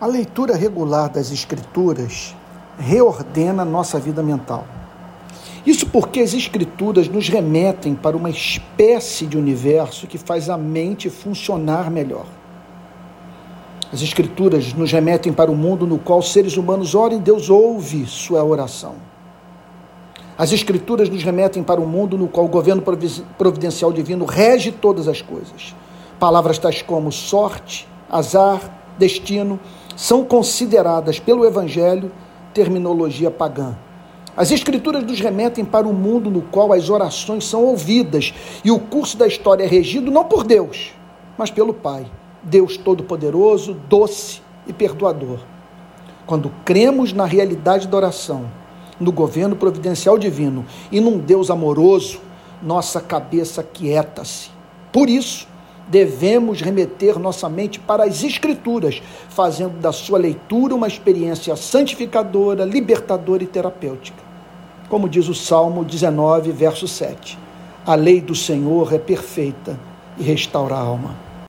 A leitura regular das Escrituras reordena nossa vida mental. Isso porque as Escrituras nos remetem para uma espécie de universo que faz a mente funcionar melhor. As Escrituras nos remetem para o mundo no qual seres humanos oram e Deus ouve sua oração. As Escrituras nos remetem para um mundo no qual o governo providencial divino rege todas as coisas. Palavras tais como sorte, azar, destino são consideradas pelo Evangelho terminologia pagã. As Escrituras nos remetem para um mundo no qual as orações são ouvidas e o curso da história é regido não por Deus, mas pelo Pai, Deus Todo-Poderoso, doce e perdoador. Quando cremos na realidade da oração, no governo providencial divino e num Deus amoroso, nossa cabeça quieta-se. Por isso, devemos remeter nossa mente para as Escrituras, fazendo da sua leitura uma experiência santificadora, libertadora e terapêutica. Como diz o Salmo 19, verso 7. A lei do Senhor é perfeita e restaura a alma.